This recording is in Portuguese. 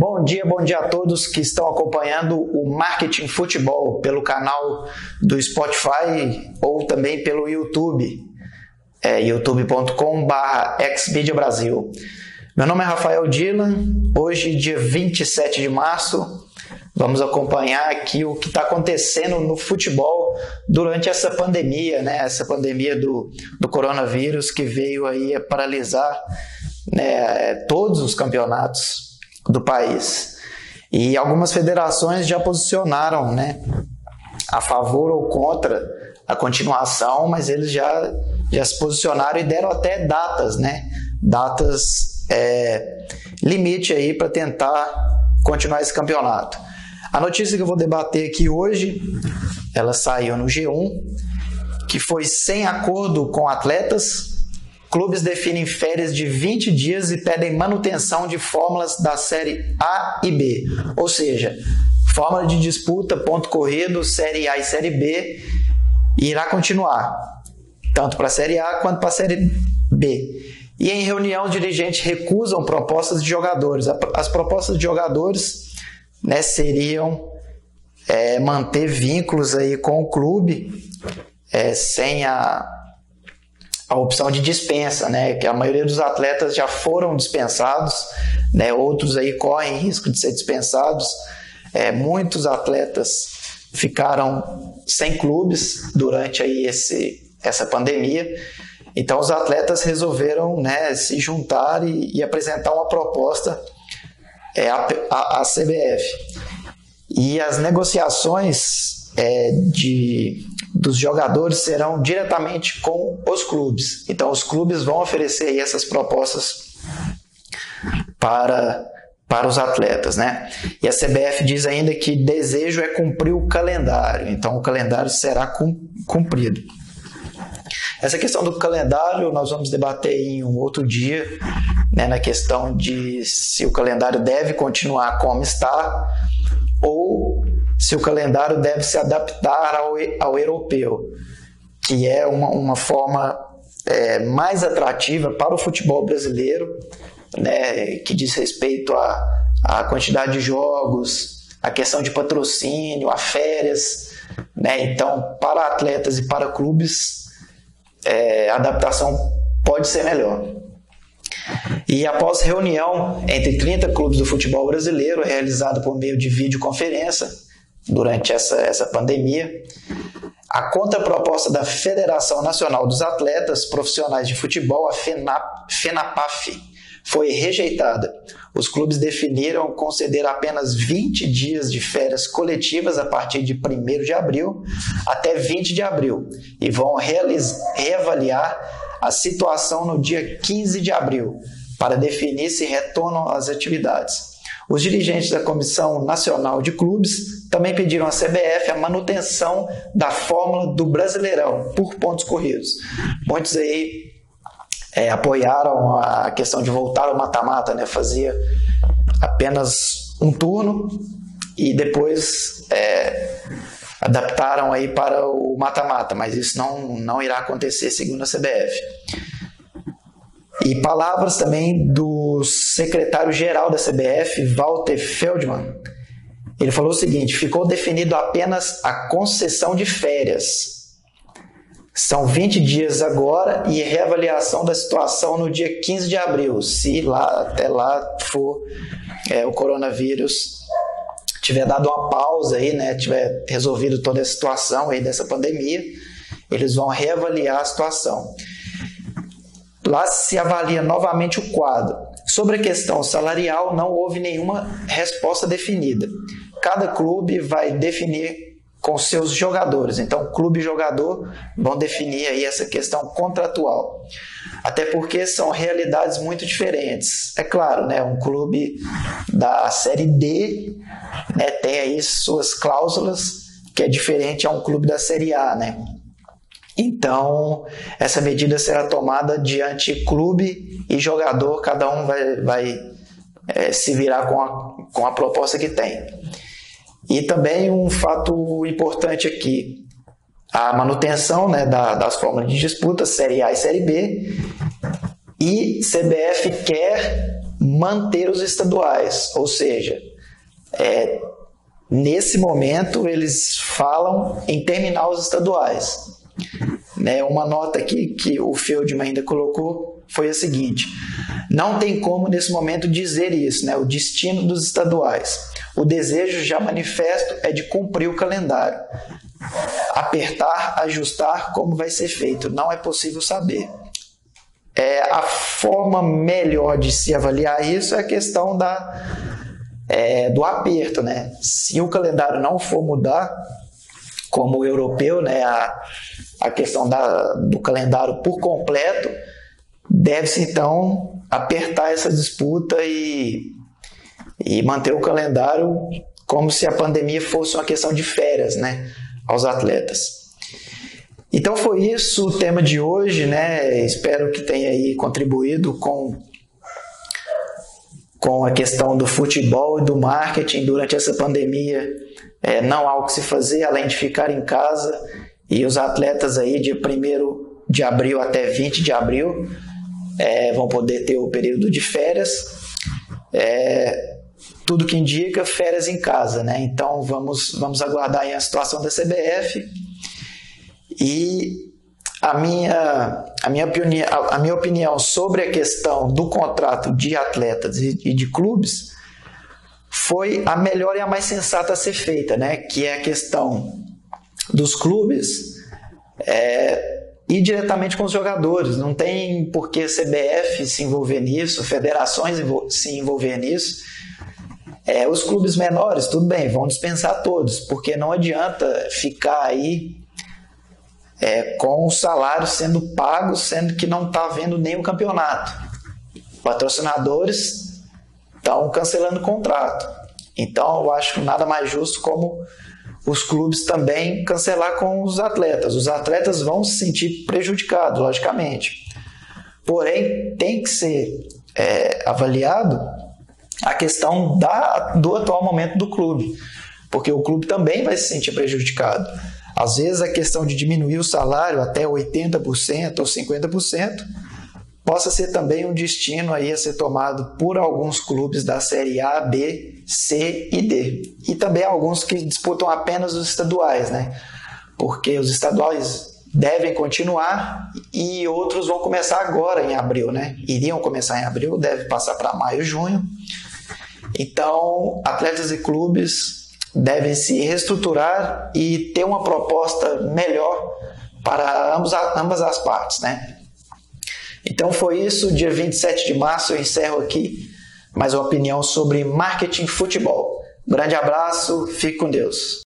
Bom dia, bom dia a todos que estão acompanhando o Marketing Futebol pelo canal do Spotify ou também pelo YouTube, é, youtube.com.br Brasil. Meu nome é Rafael Dylan, hoje, dia 27 de março, vamos acompanhar aqui o que está acontecendo no futebol durante essa pandemia, né? essa pandemia do, do coronavírus que veio aí a paralisar né, todos os campeonatos do país. E algumas federações já posicionaram né, a favor ou contra a continuação, mas eles já, já se posicionaram e deram até datas, né? Datas é, limite aí para tentar continuar esse campeonato. A notícia que eu vou debater aqui hoje, ela saiu no G1, que foi sem acordo com atletas, Clubes definem férias de 20 dias e pedem manutenção de fórmulas da série A e B. Ou seja, fórmula de disputa, ponto corrido, série A e série B irá continuar, tanto para a série A quanto para a série B. E em reunião, dirigentes recusam propostas de jogadores. As propostas de jogadores né, seriam é, manter vínculos aí com o clube é, sem a a opção de dispensa, né? Que a maioria dos atletas já foram dispensados, né? Outros aí correm risco de ser dispensados. É, muitos atletas ficaram sem clubes durante aí esse, essa pandemia. Então os atletas resolveram né, se juntar e, e apresentar uma proposta é, à, à, CBF. E as negociações é, de dos jogadores serão diretamente com os clubes. Então, os clubes vão oferecer essas propostas para, para os atletas, né? E a CBF diz ainda que desejo é cumprir o calendário. Então, o calendário será cumprido. Essa questão do calendário nós vamos debater em um outro dia, né, na questão de se o calendário deve continuar como está ou se o calendário deve se adaptar ao, ao europeu, que é uma, uma forma é, mais atrativa para o futebol brasileiro, né, que diz respeito à, à quantidade de jogos, a questão de patrocínio, a férias. Né? Então, para atletas e para clubes, é, a adaptação pode ser melhor. E após reunião entre 30 clubes do futebol brasileiro, realizada por meio de videoconferência, durante essa, essa pandemia. A contraproposta da Federação Nacional dos Atletas Profissionais de Futebol, a FENAP, FENAPAF, foi rejeitada. Os clubes definiram conceder apenas 20 dias de férias coletivas a partir de 1 de abril até 20 de abril e vão reavaliar a situação no dia 15 de abril para definir se retornam às atividades. Os dirigentes da Comissão Nacional de Clubes também pediram à CBF a manutenção da fórmula do Brasileirão por pontos corridos. Muitos aí é, apoiaram a questão de voltar ao mata-mata, né? Fazia apenas um turno e depois é, adaptaram aí para o mata-mata, mas isso não, não irá acontecer segundo a CBF. E palavras também do secretário-geral da CBF, Walter Feldman. Ele falou o seguinte: ficou definido apenas a concessão de férias. São 20 dias agora e reavaliação da situação no dia 15 de abril, se lá até lá for é, o coronavírus tiver dado uma pausa aí, né, tiver resolvido toda a situação aí dessa pandemia, eles vão reavaliar a situação. Lá se avalia novamente o quadro. Sobre a questão salarial, não houve nenhuma resposta definida. Cada clube vai definir com seus jogadores. Então, clube e jogador vão definir aí essa questão contratual. Até porque são realidades muito diferentes. É claro, né, um clube da série D né, tem aí suas cláusulas que é diferente a um clube da série A, né? Então, essa medida será tomada diante clube e jogador, cada um vai, vai é, se virar com a, com a proposta que tem. E também um fato importante aqui, a manutenção né, da, das fórmulas de disputa, Série A e Série B, e CBF quer manter os estaduais, ou seja, é, nesse momento eles falam em terminar os estaduais. Né, uma nota aqui que o Feldman ainda colocou foi a seguinte: não tem como nesse momento dizer isso, né, o destino dos estaduais. O desejo já manifesto é de cumprir o calendário. Apertar, ajustar, como vai ser feito, não é possível saber. É, a forma melhor de se avaliar isso é a questão da, é, do aperto. Né? Se o calendário não for mudar, como o europeu, né, a, a questão da, do calendário por completo, deve-se então apertar essa disputa e, e manter o calendário como se a pandemia fosse uma questão de férias né, aos atletas. Então foi isso o tema de hoje, né? Espero que tenha aí contribuído com com a questão do futebol e do marketing durante essa pandemia. É, não há o que se fazer além de ficar em casa e os atletas aí de 1 de abril até 20 de abril é, vão poder ter o período de férias. É, tudo que indica férias em casa, né? Então vamos, vamos aguardar a situação da CBF e a minha, a, minha opinião, a minha opinião sobre a questão do contrato de atletas e, e de clubes foi a melhor e a mais sensata a ser feita, né? que é a questão dos clubes é, ir diretamente com os jogadores. Não tem por que CBF se envolver nisso, federações se envolver nisso. É, os clubes menores, tudo bem, vão dispensar todos, porque não adianta ficar aí é, com o salário sendo pago, sendo que não está havendo nenhum campeonato. Patrocinadores estão cancelando o contrato. Então, eu acho nada mais justo como os clubes também cancelar com os atletas. Os atletas vão se sentir prejudicados, logicamente. Porém, tem que ser é, avaliado a questão da, do atual momento do clube, porque o clube também vai se sentir prejudicado. Às vezes a questão de diminuir o salário até 80% ou 50% possa ser também um destino aí a ser tomado por alguns clubes da série A, B, C e D. E também alguns que disputam apenas os estaduais, né? Porque os estaduais devem continuar e outros vão começar agora em abril, né? Iriam começar em abril, deve passar para maio, junho. Então, atletas e clubes devem se reestruturar e ter uma proposta melhor para ambos, ambas as partes, né? Então foi isso, dia 27 de março eu encerro aqui mais uma opinião sobre marketing futebol. Grande abraço, fique com Deus.